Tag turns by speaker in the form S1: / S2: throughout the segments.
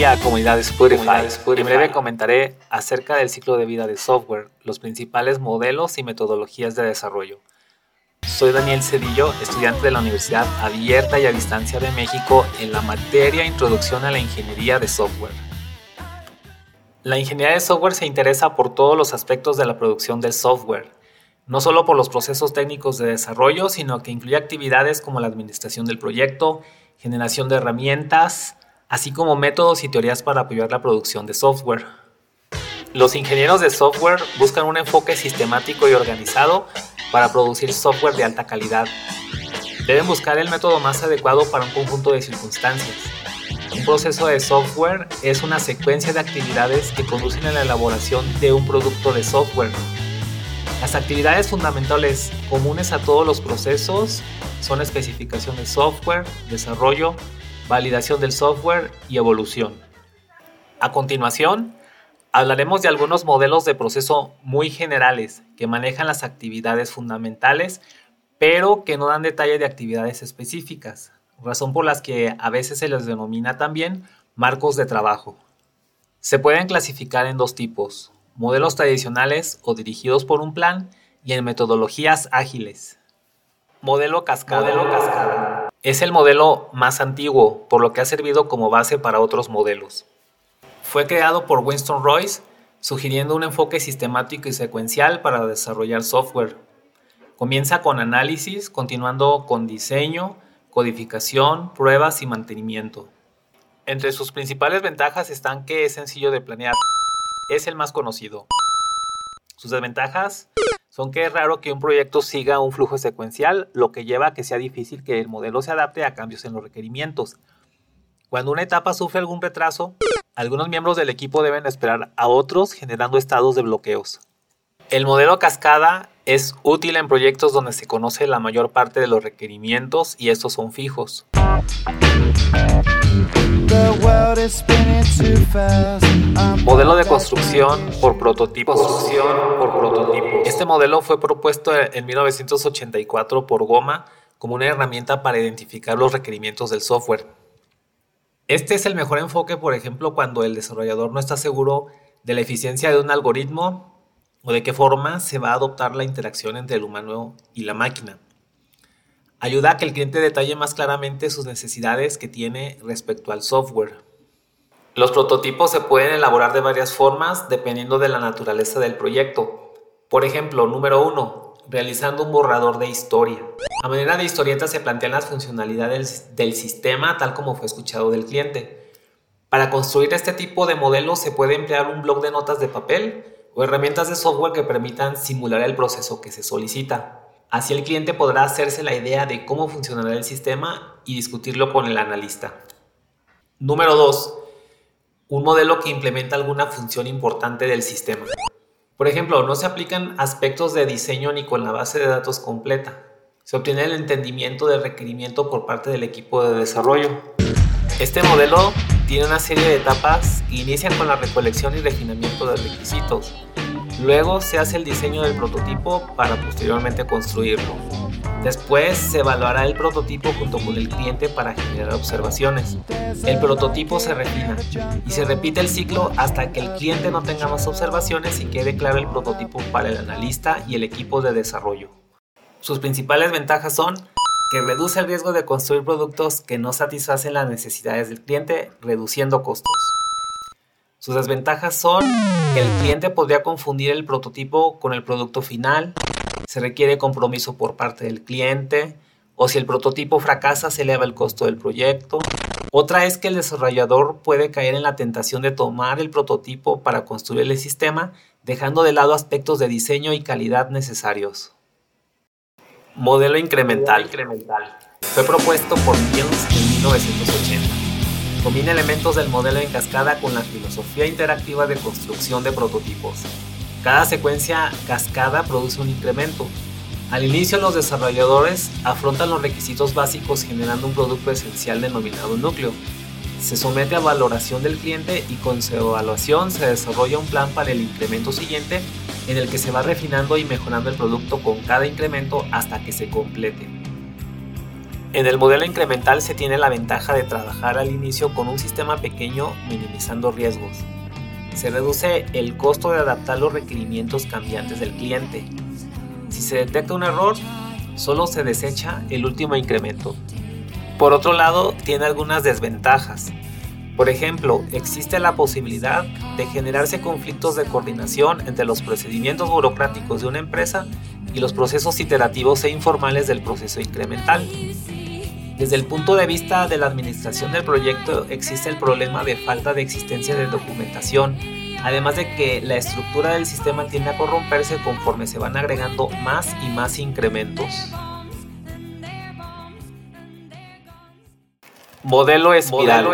S1: día, comunidad de Spotify. En breve comentaré acerca del ciclo de vida de software, los principales modelos y metodologías de desarrollo. Soy Daniel Cedillo, estudiante de la Universidad Abierta y a Distancia de México en la materia Introducción a la Ingeniería de Software. La ingeniería de software se interesa por todos los aspectos de la producción del software, no solo por los procesos técnicos de desarrollo, sino que incluye actividades como la administración del proyecto, generación de herramientas, así como métodos y teorías para apoyar la producción de software. Los ingenieros de software buscan un enfoque sistemático y organizado para producir software de alta calidad. Deben buscar el método más adecuado para un conjunto de circunstancias. Un proceso de software es una secuencia de actividades que conducen a la elaboración de un producto de software. Las actividades fundamentales comunes a todos los procesos son especificación de software, desarrollo, validación del software y evolución. A continuación, hablaremos de algunos modelos de proceso muy generales que manejan las actividades fundamentales, pero que no dan detalle de actividades específicas, razón por las que a veces se les denomina también marcos de trabajo. Se pueden clasificar en dos tipos, modelos tradicionales o dirigidos por un plan y en metodologías ágiles. Modelo cascada. Es el modelo más antiguo, por lo que ha servido como base para otros modelos. Fue creado por Winston Royce, sugiriendo un enfoque sistemático y secuencial para desarrollar software. Comienza con análisis, continuando con diseño, codificación, pruebas y mantenimiento. Entre sus principales ventajas están que es sencillo de planear. Es el más conocido. Sus desventajas son que es raro que un proyecto siga un flujo secuencial, lo que lleva a que sea difícil que el modelo se adapte a cambios en los requerimientos. Cuando una etapa sufre algún retraso, algunos miembros del equipo deben esperar a otros generando estados de bloqueos. El modelo cascada es útil en proyectos donde se conoce la mayor parte de los requerimientos y estos son fijos. Modelo de construcción por prototipo. Este modelo fue propuesto en 1984 por Goma como una herramienta para identificar los requerimientos del software. Este es el mejor enfoque, por ejemplo, cuando el desarrollador no está seguro de la eficiencia de un algoritmo o de qué forma se va a adoptar la interacción entre el humano y la máquina. Ayuda a que el cliente detalle más claramente sus necesidades que tiene respecto al software. Los prototipos se pueden elaborar de varias formas dependiendo de la naturaleza del proyecto. Por ejemplo, número 1, realizando un borrador de historia. A manera de historieta se plantean las funcionalidades del sistema tal como fue escuchado del cliente. Para construir este tipo de modelos se puede emplear un blog de notas de papel o herramientas de software que permitan simular el proceso que se solicita. Así el cliente podrá hacerse la idea de cómo funcionará el sistema y discutirlo con el analista. Número 2. Un modelo que implementa alguna función importante del sistema. Por ejemplo, no se aplican aspectos de diseño ni con la base de datos completa. Se obtiene el entendimiento del requerimiento por parte del equipo de desarrollo. Este modelo tiene una serie de etapas que inician con la recolección y refinamiento de requisitos, Luego se hace el diseño del prototipo para posteriormente construirlo. Después se evaluará el prototipo junto con el cliente para generar observaciones. El prototipo se refina y se repite el ciclo hasta que el cliente no tenga más observaciones y quede claro el prototipo para el analista y el equipo de desarrollo. Sus principales ventajas son que reduce el riesgo de construir productos que no satisfacen las necesidades del cliente, reduciendo costos. Sus desventajas son que el cliente podría confundir el prototipo con el producto final, se requiere compromiso por parte del cliente, o si el prototipo fracasa se eleva el costo del proyecto. Otra es que el desarrollador puede caer en la tentación de tomar el prototipo para construir el sistema, dejando de lado aspectos de diseño y calidad necesarios. Modelo incremental. Fue propuesto por Mills en 1980. Combina elementos del modelo en cascada con la filosofía interactiva de construcción de prototipos. Cada secuencia cascada produce un incremento. Al inicio los desarrolladores afrontan los requisitos básicos generando un producto esencial denominado núcleo. Se somete a valoración del cliente y con su evaluación se desarrolla un plan para el incremento siguiente en el que se va refinando y mejorando el producto con cada incremento hasta que se complete. En el modelo incremental se tiene la ventaja de trabajar al inicio con un sistema pequeño minimizando riesgos. Se reduce el costo de adaptar los requerimientos cambiantes del cliente. Si se detecta un error, solo se desecha el último incremento. Por otro lado, tiene algunas desventajas. Por ejemplo, existe la posibilidad de generarse conflictos de coordinación entre los procedimientos burocráticos de una empresa y los procesos iterativos e informales del proceso incremental. Desde el punto de vista de la administración del proyecto existe el problema de falta de existencia de documentación, además de que la estructura del sistema tiende a corromperse conforme se van agregando más y más incrementos. Modelo espiral.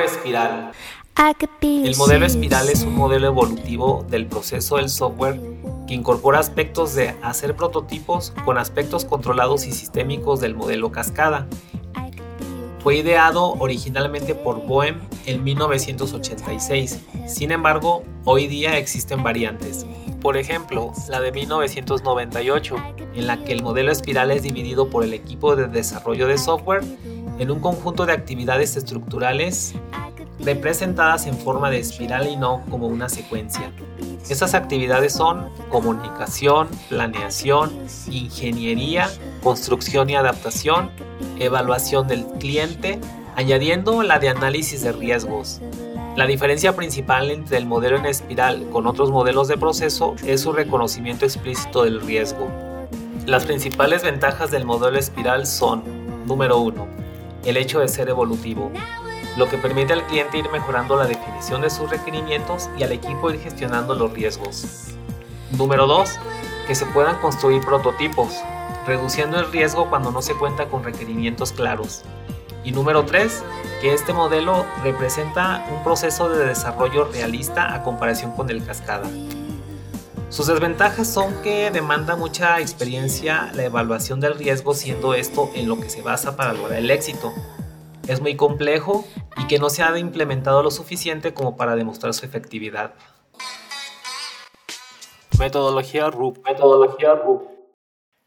S1: El modelo espiral es un modelo evolutivo del proceso del software que incorpora aspectos de hacer prototipos con aspectos controlados y sistémicos del modelo cascada. Fue ideado originalmente por Boehm en 1986, sin embargo, hoy día existen variantes. Por ejemplo, la de 1998, en la que el modelo espiral es dividido por el equipo de desarrollo de software en un conjunto de actividades estructurales representadas en forma de espiral y no como una secuencia. Esas actividades son comunicación, planeación, ingeniería, construcción y adaptación, evaluación del cliente, añadiendo la de análisis de riesgos. La diferencia principal entre el modelo en espiral con otros modelos de proceso es su reconocimiento explícito del riesgo. Las principales ventajas del modelo espiral son, número 1, el hecho de ser evolutivo, lo que permite al cliente ir mejorando la definición de sus requerimientos y al equipo ir gestionando los riesgos. Número 2. Que se puedan construir prototipos, reduciendo el riesgo cuando no se cuenta con requerimientos claros. Y número 3. Que este modelo representa un proceso de desarrollo realista a comparación con el cascada. Sus desventajas son que demanda mucha experiencia la evaluación del riesgo siendo esto en lo que se basa para lograr el éxito. Es muy complejo y que no se ha implementado lo suficiente como para demostrar su efectividad. Metodología RUP. Metodología RUP.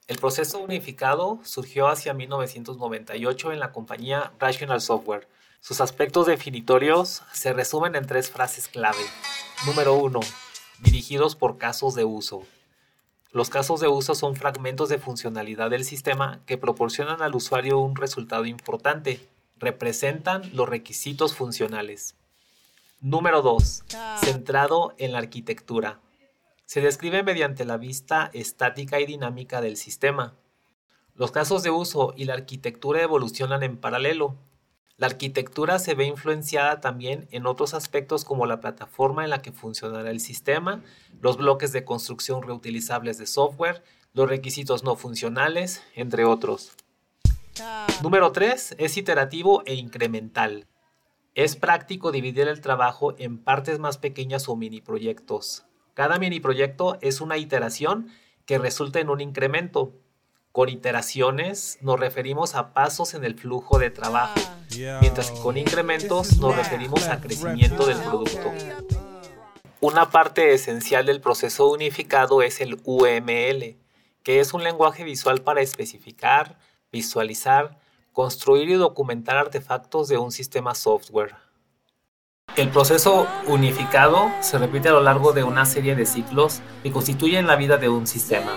S1: El proceso unificado surgió hacia 1998 en la compañía Rational Software. Sus aspectos definitorios se resumen en tres frases clave. Número 1 dirigidos por casos de uso. Los casos de uso son fragmentos de funcionalidad del sistema que proporcionan al usuario un resultado importante. Representan los requisitos funcionales. Número 2. Centrado en la arquitectura. Se describe mediante la vista estática y dinámica del sistema. Los casos de uso y la arquitectura evolucionan en paralelo, la arquitectura se ve influenciada también en otros aspectos como la plataforma en la que funcionará el sistema, los bloques de construcción reutilizables de software, los requisitos no funcionales, entre otros. Número 3 es iterativo e incremental. Es práctico dividir el trabajo en partes más pequeñas o mini proyectos. Cada mini proyecto es una iteración que resulta en un incremento. Con iteraciones nos referimos a pasos en el flujo de trabajo mientras que con incrementos nos referimos a crecimiento del producto. Una parte esencial del proceso unificado es el UML, que es un lenguaje visual para especificar, visualizar, construir y documentar artefactos de un sistema software. El proceso unificado se repite a lo largo de una serie de ciclos que constituyen la vida de un sistema.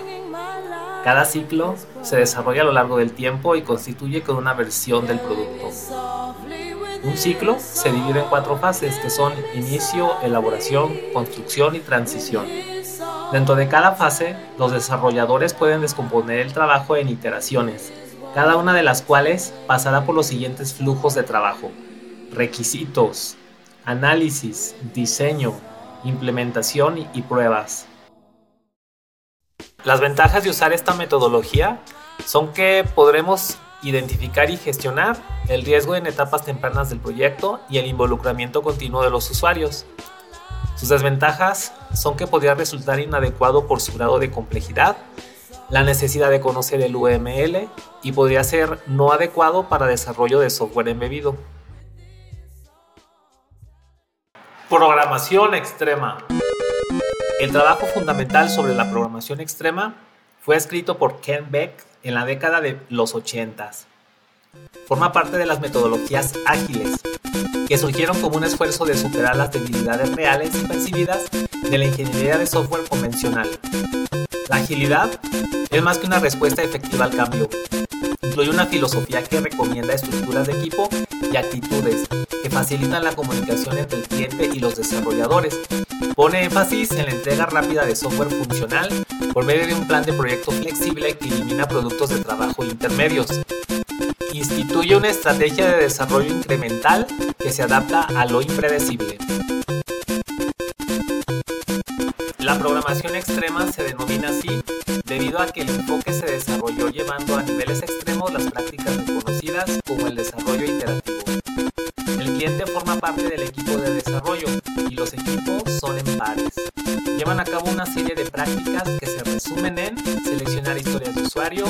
S1: Cada ciclo se desarrolla a lo largo del tiempo y constituye con una versión del producto. Un ciclo se divide en cuatro fases que son inicio, elaboración, construcción y transición. Dentro de cada fase, los desarrolladores pueden descomponer el trabajo en iteraciones, cada una de las cuales pasará por los siguientes flujos de trabajo. Requisitos, análisis, diseño, implementación y pruebas. Las ventajas de usar esta metodología son que podremos identificar y gestionar el riesgo en etapas tempranas del proyecto y el involucramiento continuo de los usuarios. Sus desventajas son que podría resultar inadecuado por su grado de complejidad, la necesidad de conocer el UML y podría ser no adecuado para desarrollo de software embebido. Programación extrema. El trabajo fundamental sobre la programación extrema fue escrito por Ken Beck en la década de los 80. Forma parte de las metodologías ágiles, que surgieron como un esfuerzo de superar las debilidades reales y percibidas de la ingeniería de software convencional. La agilidad es más que una respuesta efectiva al cambio. Incluye una filosofía que recomienda estructuras de equipo y actitudes que facilitan la comunicación entre el cliente y los desarrolladores. Pone énfasis en la entrega rápida de software funcional por medio de un plan de proyecto flexible que elimina productos de trabajo intermedios. Instituye una estrategia de desarrollo incremental que se adapta a lo impredecible. La programación extrema se denomina así debido a que el enfoque se desarrolló llevando a niveles extremos las prácticas reconocidas como el desarrollo iterativo. El cliente forma parte del equipo de desarrollo y los equipos son en pares. Llevan a cabo una serie de prácticas que se resumen en seleccionar historias de usuario,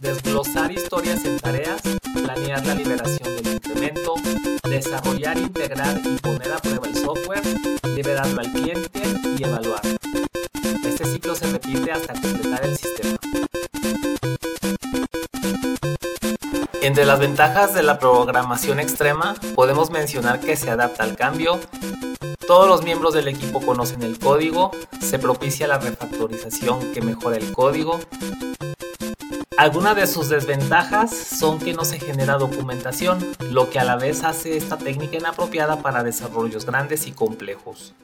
S1: desglosar historias en tareas, planear la liberación del incremento, desarrollar, integrar y poner a prueba el software, liberarlo al cliente y evaluar. Este ciclo se repite hasta completar el Entre las ventajas de la programación extrema podemos mencionar que se adapta al cambio, todos los miembros del equipo conocen el código, se propicia la refactorización que mejora el código. Algunas de sus desventajas son que no se genera documentación, lo que a la vez hace esta técnica inapropiada para desarrollos grandes y complejos.